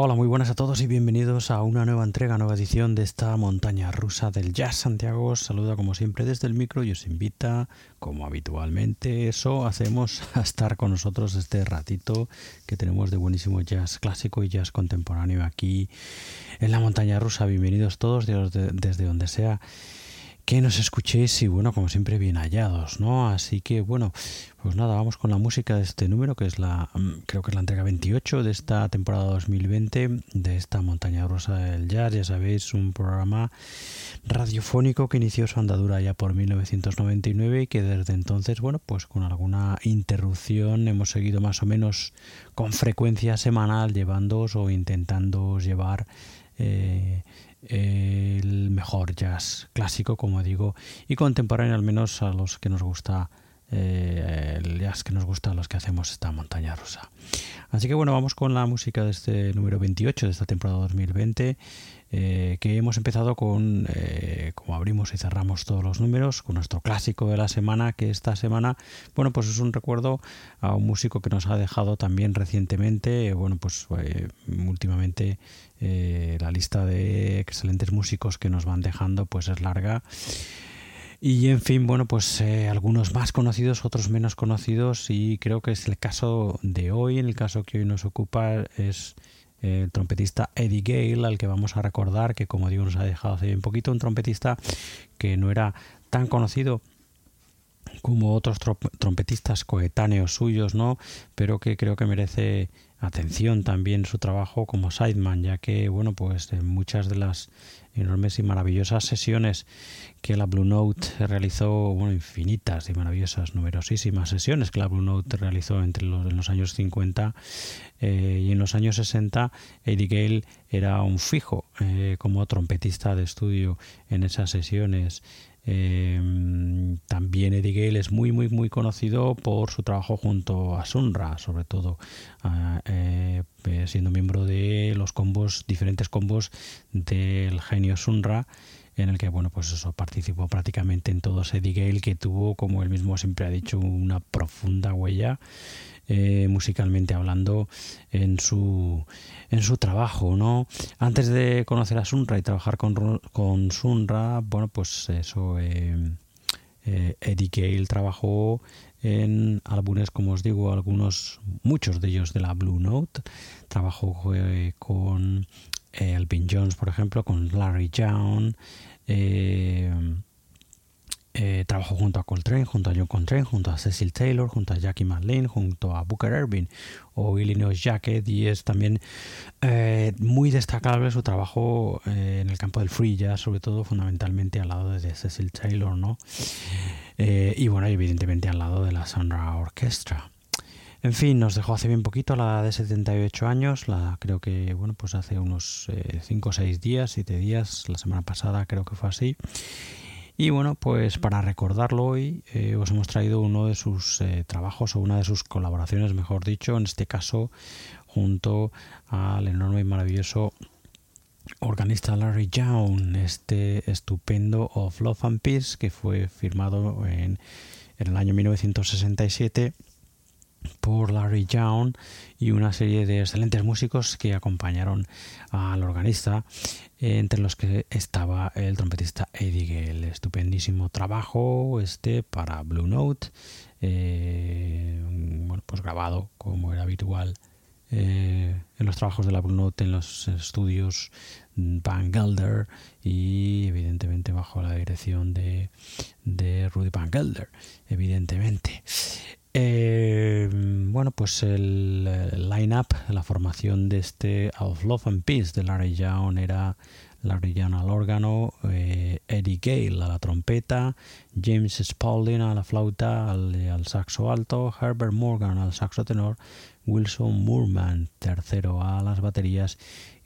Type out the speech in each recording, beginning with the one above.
Hola, muy buenas a todos y bienvenidos a una nueva entrega, nueva edición de esta montaña rusa del Jazz Santiago. Os saluda como siempre desde el micro y os invita, como habitualmente, eso hacemos a estar con nosotros este ratito que tenemos de buenísimo jazz clásico y jazz contemporáneo aquí en la montaña rusa. Bienvenidos todos desde donde sea que nos escuchéis y bueno, como siempre bien hallados, ¿no? Así que bueno, pues nada, vamos con la música de este número que es la, mm, creo que es la entrega 28 de esta temporada 2020 de esta montaña rosa del jazz, ya sabéis, un programa radiofónico que inició su andadura ya por 1999 y que desde entonces, bueno, pues con alguna interrupción hemos seguido más o menos con frecuencia semanal llevándoos o intentando llevar eh, el mejor jazz clásico, como digo, y contemporáneo al menos a los que nos gusta eh, el jazz que nos gusta a los que hacemos esta montaña rusa. Así que bueno, vamos con la música de este número 28 de esta temporada 2020, eh, que hemos empezado con, eh, como abrimos y cerramos todos los números, con nuestro clásico de la semana, que esta semana, bueno, pues es un recuerdo a un músico que nos ha dejado también recientemente, bueno, pues últimamente la lista de excelentes músicos que nos van dejando pues es larga. Y en fin, bueno, pues eh, algunos más conocidos, otros menos conocidos y creo que es el caso de hoy, en el caso que hoy nos ocupa es el trompetista Eddie Gale, al que vamos a recordar que como digo nos ha dejado hace bien poquito, un trompetista que no era tan conocido como otros trompetistas coetáneos suyos, ¿no? Pero que creo que merece atención también su trabajo como sideman, ya que, bueno, pues en muchas de las enormes y maravillosas sesiones que la Blue Note realizó, bueno, infinitas y maravillosas, numerosísimas sesiones que la Blue Note realizó entre los, en los años 50 eh, y en los años 60, Eddie Gale era un fijo eh, como trompetista de estudio en esas sesiones. Eh, también Eddie Gale es muy, muy, muy conocido por su trabajo junto a Sunra, sobre todo siendo miembro de los combos, diferentes combos del genio Sunra en el que bueno pues eso participó prácticamente en todo Eddie Gale que tuvo como él mismo siempre ha dicho una profunda huella eh, musicalmente hablando en su en su trabajo no antes de conocer a Sunra y trabajar con, con Sunra bueno pues eso eh, eh, Eddie Gale trabajó en álbumes como os digo algunos muchos de ellos de la Blue Note. Trabajó con Alvin Jones por ejemplo con Larry Young eh, eh, trabajó junto a Coltrane, junto a John Coltrane, junto a Cecil Taylor, junto a Jackie McLean, junto a Booker Irving o Illinois Jacket y es también eh, muy destacable su trabajo en el campo del free jazz, sobre todo fundamentalmente al lado de Cecil Taylor, ¿no? y bueno, evidentemente al lado de la Sandra Orchestra. En fin, nos dejó hace bien poquito, la edad de 78 años, la, creo que, bueno, pues hace unos 5 o 6 días, 7 días, la semana pasada creo que fue así. Y bueno, pues para recordarlo hoy eh, os hemos traído uno de sus eh, trabajos o una de sus colaboraciones, mejor dicho, en este caso junto al enorme y maravilloso organista Larry Young, este estupendo Of Love and Peace que fue firmado en, en el año 1967 por Larry Young y una serie de excelentes músicos que acompañaron al organista, entre los que estaba el trompetista Eddie Gale. Estupendísimo trabajo este para Blue Note, eh, bueno, pues grabado como era habitual eh, en los trabajos de la Blue Note en los estudios Van Gelder y evidentemente bajo la dirección de, de Rudy Van Gelder, evidentemente. Eh, bueno, pues el, line-up, la formación de este Of Love and Peace de Larry Young era Larry Young al órgano, eh, Eddie Gale a la trompeta, James Spaulding a la flauta, al, al, saxo alto, Herbert Morgan al saxo tenor, Wilson Moorman tercero a las baterías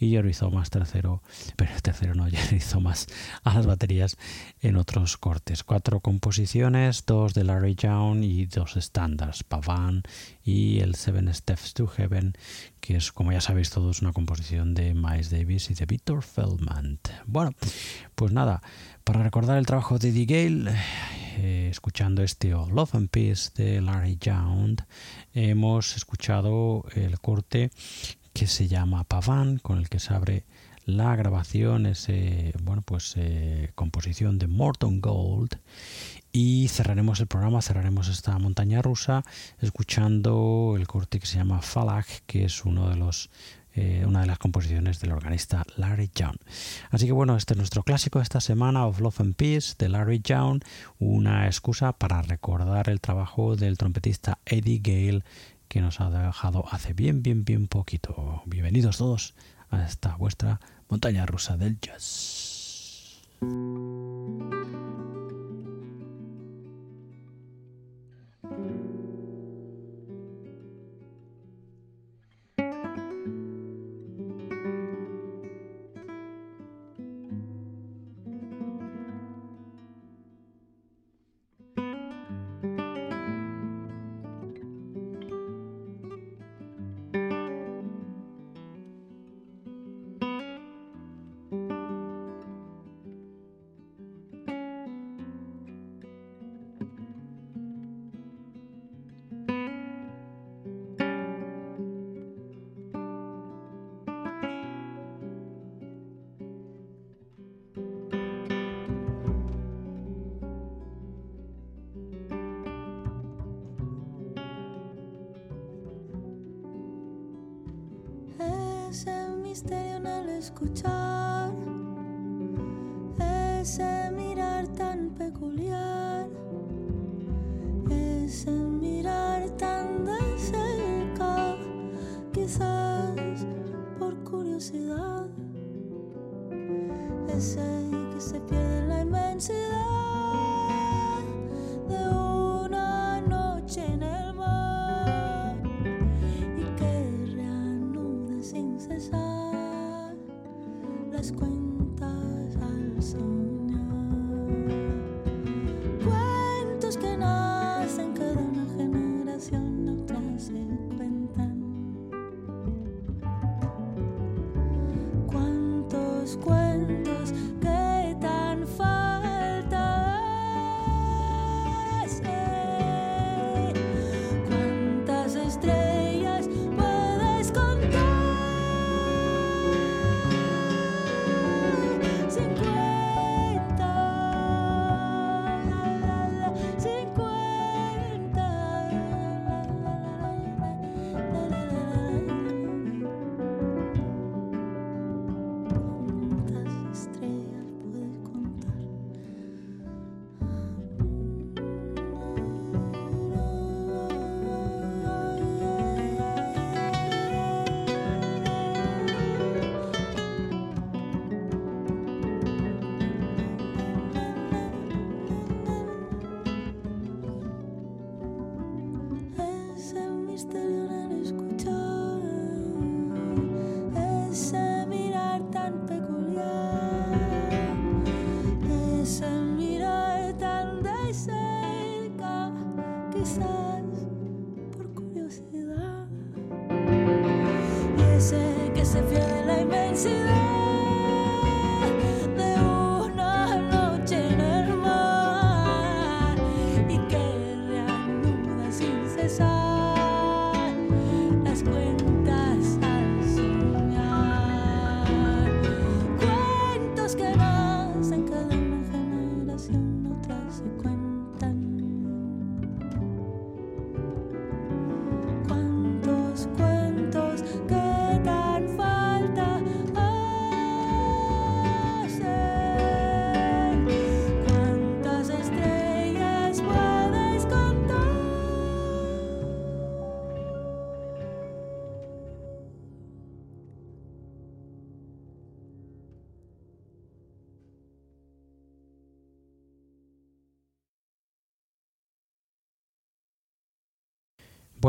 y Jerry Thomas tercero, pero tercero no, Jerry Thomas a las baterías en otros cortes. Cuatro composiciones, dos de Larry Young y dos estándares, Pavan y el Seven Steps to Heaven, que es, como ya sabéis todos, una composición de Miles Davis y de Victor Feldman. Bueno, pues nada, para recordar el trabajo de Eddie Gale, eh, escuchando este Love and Peace de Larry Young, hemos escuchado el corte que se llama Pavan, con el que se abre la grabación, ese, bueno, pues eh, composición de Morton Gold. Y cerraremos el programa, cerraremos esta montaña rusa escuchando el corte que se llama Falag, que es uno de los eh, una de las composiciones del organista Larry Young. Así que bueno, este es nuestro clásico de esta semana, Of Love and Peace, de Larry Young, una excusa para recordar el trabajo del trompetista Eddie Gale que nos ha dejado hace bien, bien, bien poquito. Bienvenidos todos a esta vuestra montaña rusa del jazz.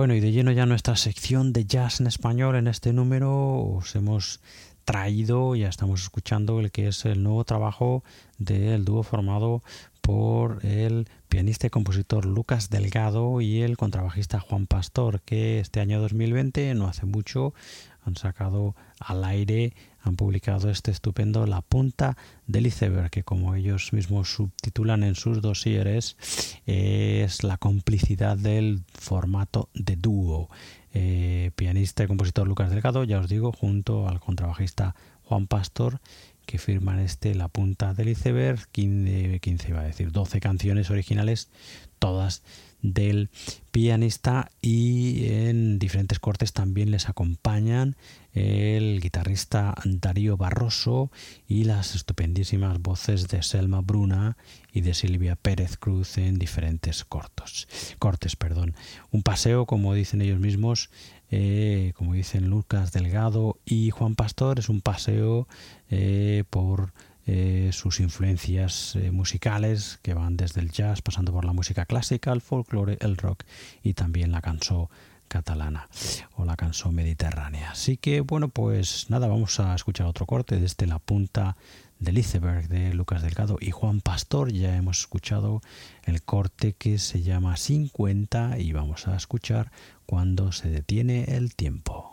Bueno, y de lleno ya nuestra sección de jazz en español. En este número os hemos traído, ya estamos escuchando el que es el nuevo trabajo del dúo formado por el pianista y compositor Lucas Delgado y el contrabajista Juan Pastor, que este año 2020, no hace mucho, han sacado al aire, han publicado este estupendo La punta del iceberg, que como ellos mismos subtitulan en sus dosieres, es la complicidad del formato de dúo. Eh, pianista y compositor Lucas Delgado, ya os digo, junto al contrabajista Juan Pastor, que firman este La punta del iceberg, 15, 15 iba a decir, 12 canciones originales, todas del pianista y en diferentes cortes también les acompañan el guitarrista Darío Barroso y las estupendísimas voces de Selma Bruna y de Silvia Pérez Cruz en diferentes cortos, cortes. Perdón. Un paseo, como dicen ellos mismos, eh, como dicen Lucas Delgado y Juan Pastor, es un paseo eh, por eh, sus influencias eh, musicales que van desde el jazz, pasando por la música clásica, el folclore, el rock y también la canción catalana o la canción mediterránea. Así que bueno, pues nada, vamos a escuchar otro corte desde la punta del iceberg de Lucas Delgado y Juan Pastor. Ya hemos escuchado el corte que se llama 50 y vamos a escuchar cuando se detiene el tiempo.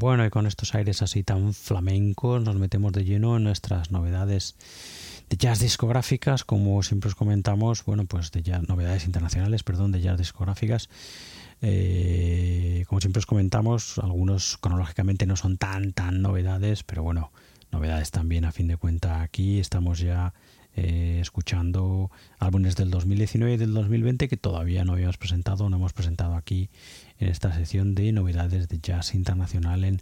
Bueno, y con estos aires así tan flamencos nos metemos de lleno en nuestras novedades de jazz discográficas, como siempre os comentamos, bueno, pues de jazz, novedades internacionales, perdón, de jazz discográficas. Eh, como siempre os comentamos, algunos cronológicamente no son tan, tan novedades, pero bueno, novedades también a fin de cuenta aquí. Estamos ya eh, escuchando álbumes del 2019 y del 2020 que todavía no habíamos presentado, no hemos presentado aquí en esta sección de novedades de jazz internacional en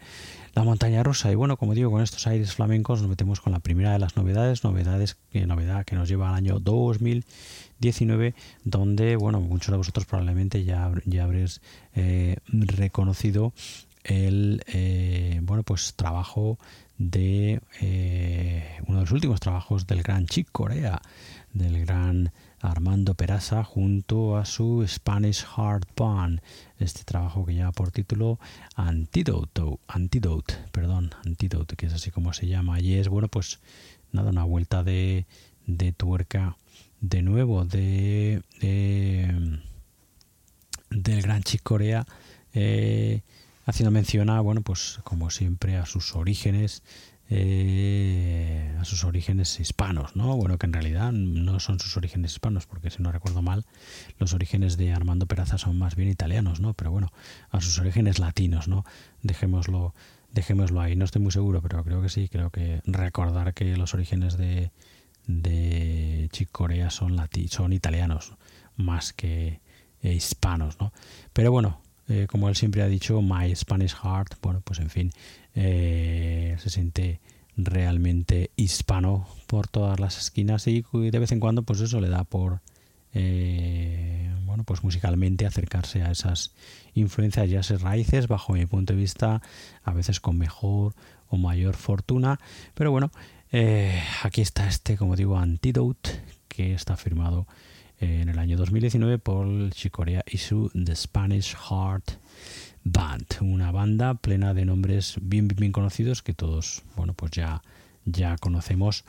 la montaña rusa. Y bueno, como digo, con estos aires flamencos nos metemos con la primera de las novedades, novedades que novedad que nos lleva al año 2019, donde bueno, muchos de vosotros probablemente ya, ya habréis eh, reconocido el eh, bueno pues trabajo de eh, uno de los últimos trabajos del gran Chick Corea, del gran Armando Peraza junto a su Spanish Hard Band, este trabajo que lleva por título Antidote, Antidote, perdón, Antidote, que es así como se llama, y es bueno pues nada, una vuelta de, de tuerca de nuevo de, de del gran Chick Corea eh, haciendo mención a, bueno, pues como siempre a sus orígenes, eh, a sus orígenes hispanos, ¿no? Bueno, que en realidad no son sus orígenes hispanos, porque si no recuerdo mal, los orígenes de Armando Peraza son más bien italianos, ¿no? Pero bueno, a sus orígenes latinos, ¿no? Dejémoslo, dejémoslo ahí. No estoy muy seguro, pero creo que sí, creo que recordar que los orígenes de, de Chick Corea son, lati son italianos más que eh, hispanos, ¿no? Pero bueno, eh, como él siempre ha dicho, My Spanish Heart, bueno, pues en fin, eh, se siente realmente hispano por todas las esquinas y de vez en cuando, pues eso le da por, eh, bueno, pues musicalmente acercarse a esas influencias ya raíces, bajo mi punto de vista, a veces con mejor o mayor fortuna, pero bueno, aquí está este, como digo, Antidote, que está firmado en el año 2019 por Chicorea y su The Spanish Heart Band, una banda plena de nombres bien, bien conocidos que todos, bueno, pues ya, ya conocemos.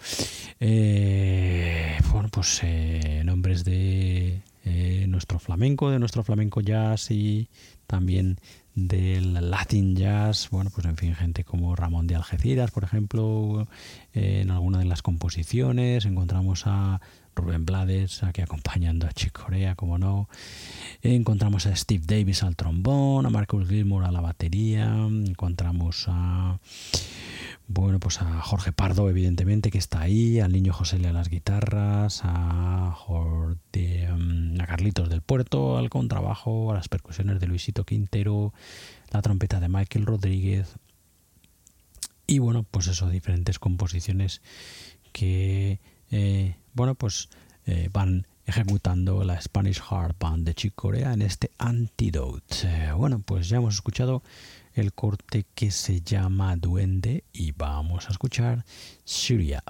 Eh, bueno, pues eh, nombres de eh, nuestro flamenco, de nuestro flamenco jazz y también del Latin Jazz, bueno, pues en fin, gente como Ramón de Algeciras, por ejemplo, en alguna de las composiciones, encontramos a Rubén Blades aquí acompañando a Chick Corea, como no. Encontramos a Steve Davis al trombón, a Marcus Gilmour a la batería, encontramos a bueno, pues a Jorge Pardo, evidentemente, que está ahí, al niño José a las guitarras, a, mm, a Carlitos del Puerto, al contrabajo, a las percusiones de Luisito Quintero, la trompeta de Michael Rodríguez. Y bueno, pues eso, diferentes composiciones que eh, bueno, pues eh, van ejecutando la Spanish Hard Band de Chick Corea en este Antidote. Eh, bueno, pues ya hemos escuchado el corte que se llama Duende y vamos a escuchar Syria.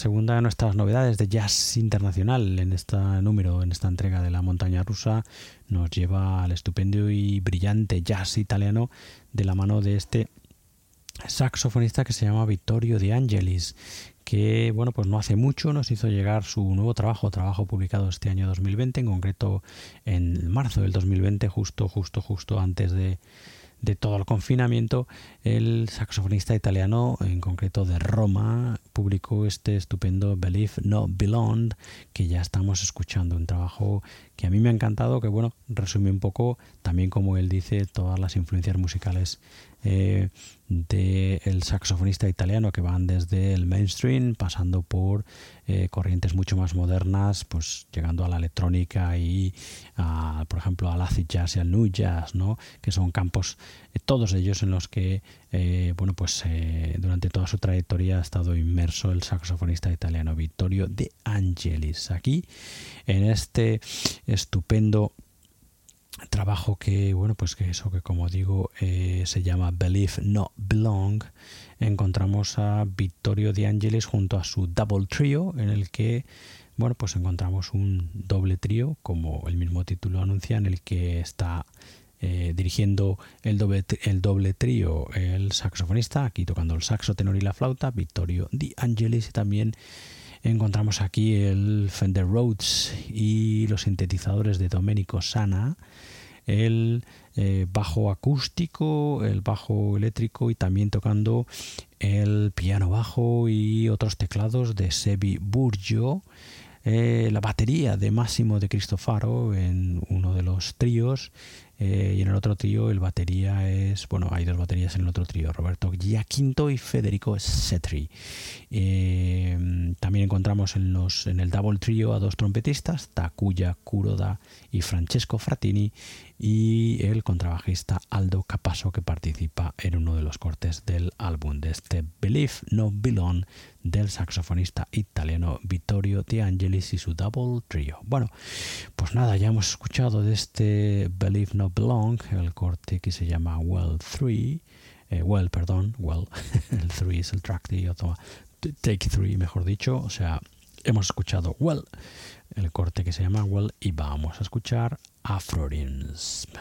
Segunda de nuestras novedades de jazz internacional en este número, en esta entrega de la montaña rusa, nos lleva al estupendo y brillante jazz italiano de la mano de este saxofonista que se llama Vittorio De Angelis, que bueno, pues no hace mucho nos hizo llegar su nuevo trabajo, trabajo publicado este año 2020, en concreto en marzo del 2020, justo, justo, justo antes de, de todo el confinamiento, el saxofonista italiano, en concreto de Roma, publicó este estupendo Believe No Belong, que ya estamos escuchando, un trabajo que a mí me ha encantado, que bueno, resume un poco también como él dice todas las influencias musicales eh, del saxofonista italiano que van desde el mainstream pasando por eh, corrientes mucho más modernas pues llegando a la electrónica y a, por ejemplo al acid jazz y al new jazz ¿no? que son campos eh, todos ellos en los que bueno pues durante toda su trayectoria ha estado inmerso el saxofonista italiano Vittorio De Angelis aquí en este estupendo trabajo que bueno pues que eso que como digo eh, se llama Believe No Belong encontramos a Vittorio De Angelis junto a su Double Trio en el que bueno pues encontramos un doble trío como el mismo título anuncia en el que está eh, dirigiendo el doble, el doble trío el saxofonista aquí tocando el saxo tenor y la flauta Vittorio De Angelis y también encontramos aquí el Fender Rhodes y los sintetizadores de Domenico Sana, el eh, bajo acústico, el bajo eléctrico y también tocando el piano bajo y otros teclados de Sebi Burgio, eh, la batería de Máximo de Cristofaro en uno de los tríos eh, y en el otro trío el batería es, bueno, hay dos baterías en el otro trío, Roberto Giaquinto y Federico Setri. Eh, también encontramos en, los, en el double trío a dos trompetistas, Takuya Kuroda y Francesco Frattini, y el contrabajista Aldo Capasso que participa en uno de los cortes del álbum de este Believe No Belong del saxofonista italiano Vittorio De Angelis y su double trio. Bueno, pues nada, ya hemos escuchado de este Believe No Belong el corte que se llama Well 3, eh, Well, perdón, Well, el 3 es el track de Take 3, mejor dicho, o sea, hemos escuchado Well, el corte que se llama Well y vamos a escuchar Afrodism.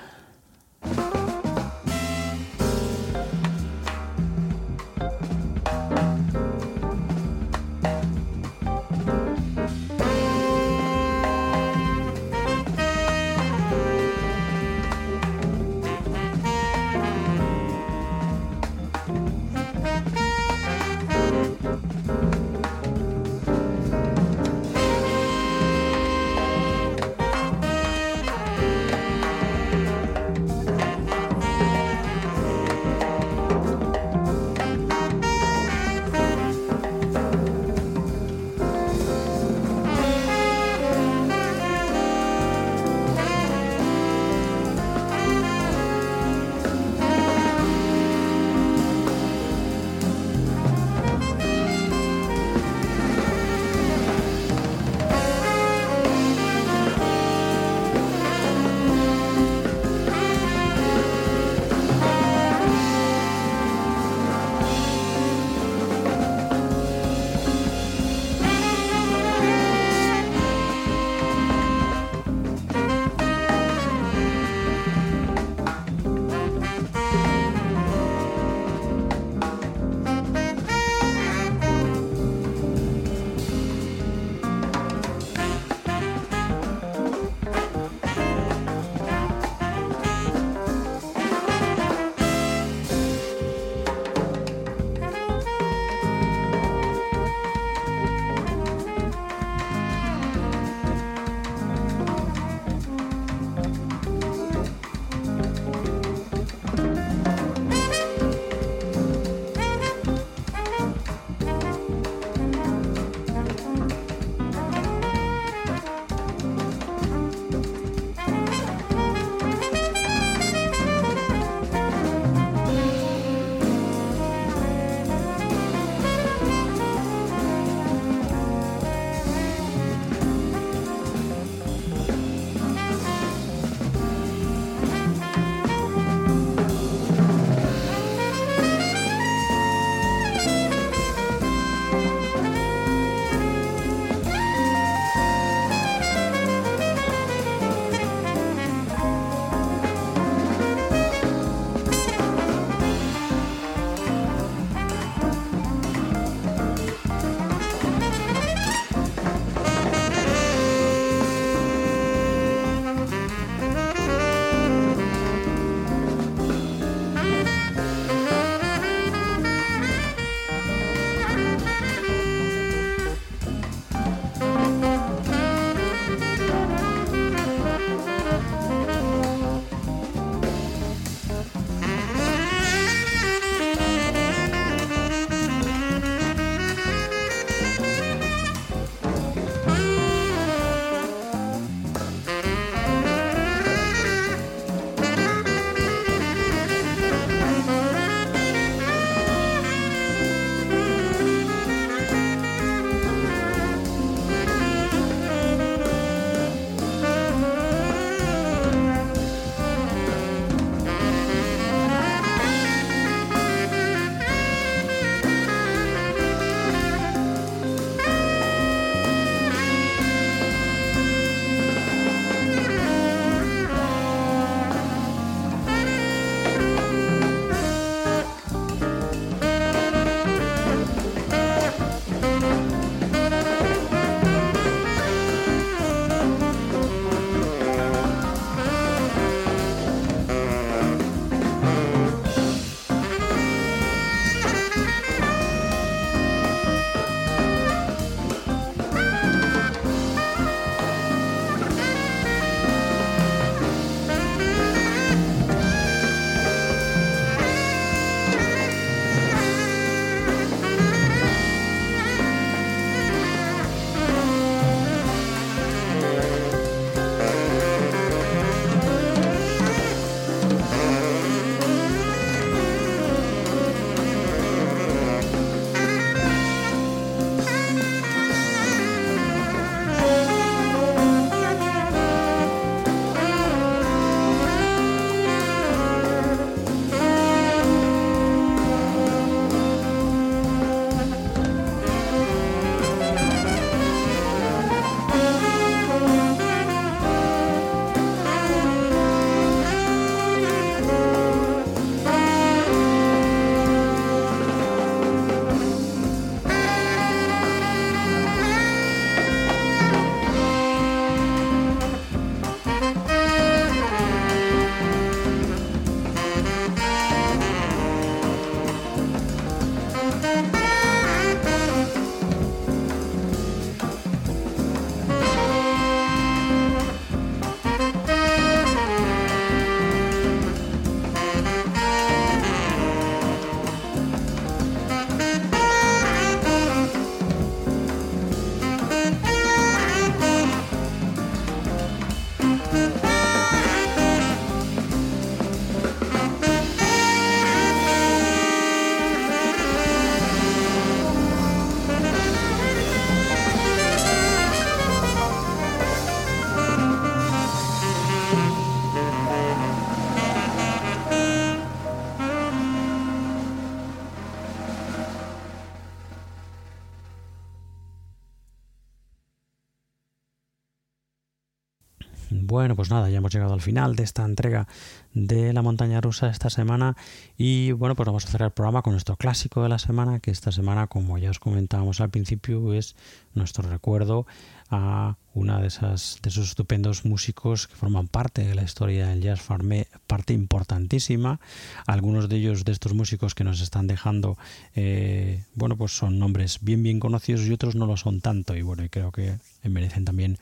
Bueno, pues nada, ya hemos llegado al final de esta entrega de la montaña rusa esta semana y bueno, pues vamos a cerrar el programa con nuestro clásico de la semana, que esta semana, como ya os comentábamos al principio, es nuestro recuerdo a una de esas de esos estupendos músicos que forman parte de la historia del jazz farmé, parte importantísima. Algunos de ellos de estos músicos que nos están dejando, eh, bueno, pues son nombres bien bien conocidos y otros no lo son tanto y bueno, y creo que merecen también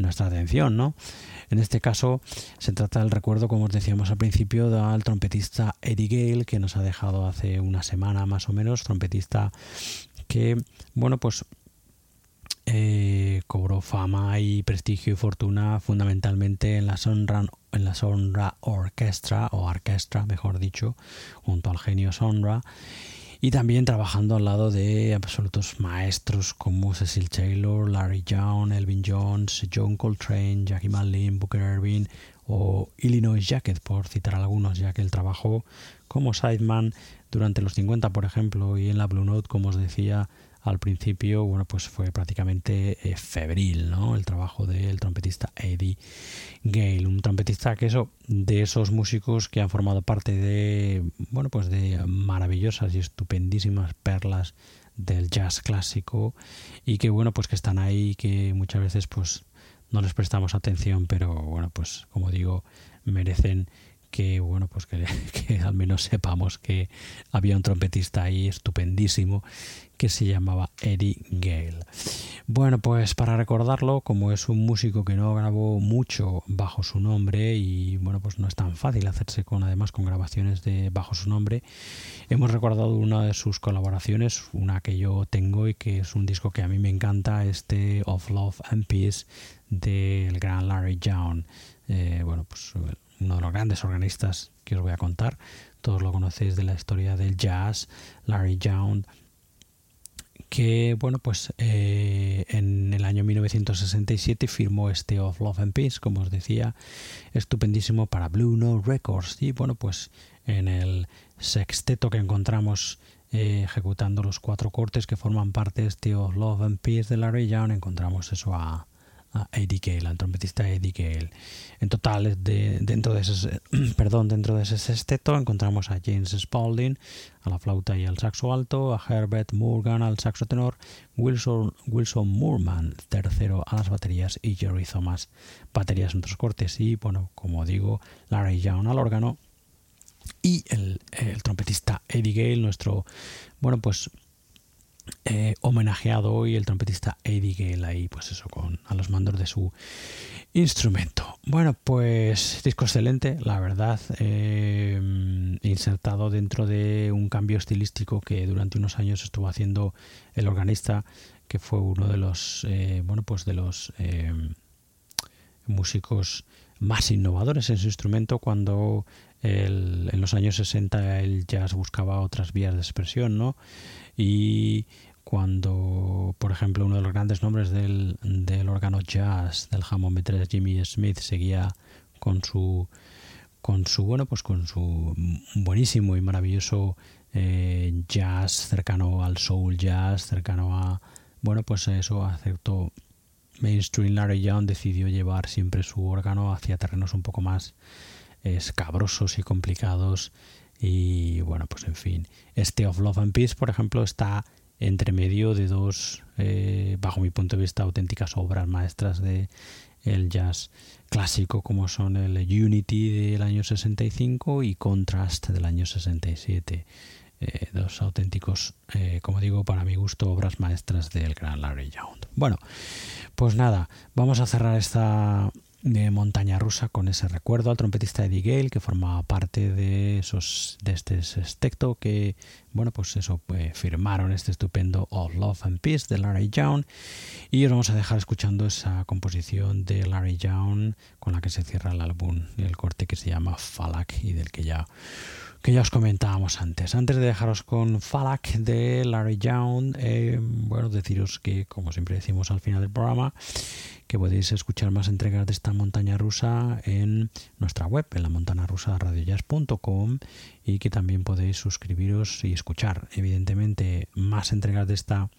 nuestra atención, ¿no? En este caso se trata del recuerdo, como os decíamos al principio, del trompetista Eddie Gale, que nos ha dejado hace una semana más o menos, trompetista que, bueno, pues eh, cobró fama y prestigio y fortuna fundamentalmente en la Sonra, en la Sonra Orchestra, o Orquestra, mejor dicho, junto al genio Sonra y también trabajando al lado de absolutos maestros como Cecil Taylor, Larry Young, Elvin Jones, John Coltrane, Jackie Malin, Booker Ervin o Illinois Jacket, por citar algunos, ya que él trabajó como sideman durante los 50, por ejemplo, y en la Blue Note, como os decía, al principio, bueno, pues fue prácticamente eh, febril, ¿no? El trabajo del trompetista Eddie Gale, un trompetista que eso, de esos músicos que han formado parte de, bueno, pues de maravillosas y estupendísimas perlas del jazz clásico y que, bueno, pues que están ahí, que muchas veces, pues, no les prestamos atención, pero, bueno, pues, como digo, merecen que bueno pues que, que, al menos sepamos que había un trompetista ahí estupendísimo que se llamaba Eddie Gale. Bueno, pues para recordarlo, como es un músico que no grabó mucho bajo su nombre y bueno, pues no es tan fácil hacerse con además con grabaciones de bajo su nombre, hemos recordado una de sus colaboraciones, una que yo tengo y que es un disco que a mí me encanta, este Of Love and Peace del gran Larry Young. Eh, bueno, pues uno de los grandes organistas que os voy a contar. Todos lo conocéis de la historia del jazz, Larry Young, que bueno pues eh, en el año 1967 firmó este Of Love and Peace como os decía estupendísimo para Blue Note Records. Y bueno pues en el sexteto que encontramos eh, ejecutando los cuatro cortes que forman parte de este Of Love and Peace de Larry Young encontramos eso a, a Eddie Gale, al trompetista Eddie Gale. En total, de, dentro, de ese, perdón, dentro de ese sexteto encontramos a James Spaulding a la flauta y al saxo alto, a Herbert Morgan al saxo tenor, Wilson, Wilson Moorman tercero a las baterías y Jerry Thomas baterías en otros cortes y, bueno, como digo, Larry Young al órgano y el, el trompetista Eddie Gale, nuestro, bueno, pues eh, homenajeado hoy el trompetista Eddie Gale ahí pues eso con a los mandos de su instrumento. Bueno pues disco excelente la verdad eh, insertado dentro de un cambio estilístico que durante unos años estuvo haciendo el organista que fue uno de los eh, bueno pues de los músicos más innovadores en su instrumento cuando el, en los años 60 el jazz buscaba otras vías de expresión no y cuando, por ejemplo, uno de los grandes nombres del, del órgano jazz del Hammond B3, Jimmy Smith, seguía con su con su bueno pues con su buenísimo y maravilloso eh, jazz cercano al soul jazz cercano a bueno pues eso aceptó mainstream. Larry Young decidió llevar siempre su órgano hacia terrenos un poco más escabrosos y complicados y bueno, pues en fin, este Of Love and Peace, por ejemplo, está entre medio de dos, eh, bajo mi punto de vista, auténticas obras maestras de el jazz clásico como son el Unity del año 65 y Contrast del año 67. Eh, dos auténticos, eh, como digo, para mi gusto, obras maestras del gran Larry Young. Bueno, pues nada, vamos a cerrar esta de montaña rusa con ese recuerdo al trompetista Eddie Gale que formaba parte de esos de este sexteto que bueno pues eso pues, firmaron este estupendo All Love and Peace de Larry Young. Y os vamos a dejar escuchando esa composición de Larry Young con la que se cierra el álbum el corte que se llama Falak y del que ya que ya os comentábamos antes. Antes de dejaros con Falak de Larry Young, eh, bueno, deciros que, como siempre decimos al final del programa, que podéis escuchar más entregas de esta montaña rusa en nuestra web, en la montana y que también podéis suscribiros y escuchar, evidentemente, más entregas de esta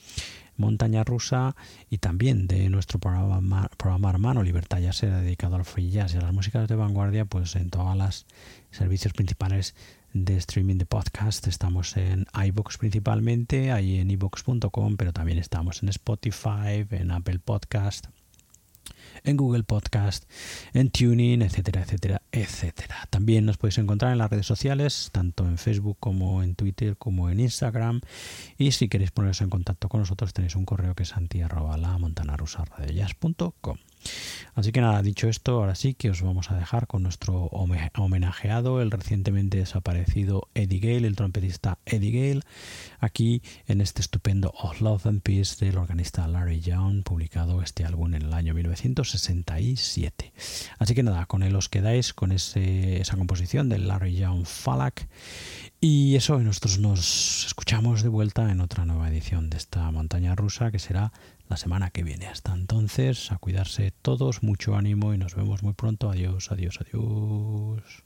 montaña rusa y también de nuestro programa, programa hermano Libertad ya será dedicado al free jazz y a las músicas de vanguardia, pues en todos los servicios principales de streaming de podcast. Estamos en iBox principalmente, ahí en iBox.com, pero también estamos en Spotify, en Apple Podcast, en Google Podcast, en Tuning, etcétera, etcétera, etcétera. También nos podéis encontrar en las redes sociales, tanto en Facebook como en Twitter como en Instagram. Y si queréis poneros en contacto con nosotros, tenéis un correo que es anti Así que nada, dicho esto, ahora sí que os vamos a dejar con nuestro homenajeado, el recientemente desaparecido Eddie Gale, el trompetista Eddie Gale, aquí en este estupendo Of Love and Peace del organista Larry Young, publicado este álbum en el año 1967. Así que nada, con él os quedáis con esa composición del Larry Young Falak. Y eso, nosotros nos escuchamos de vuelta en otra nueva edición de esta montaña rusa que será la semana que viene. Hasta entonces, a cuidarse todos, mucho ánimo y nos vemos muy pronto. Adiós, adiós, adiós.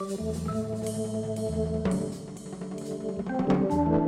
Thank you.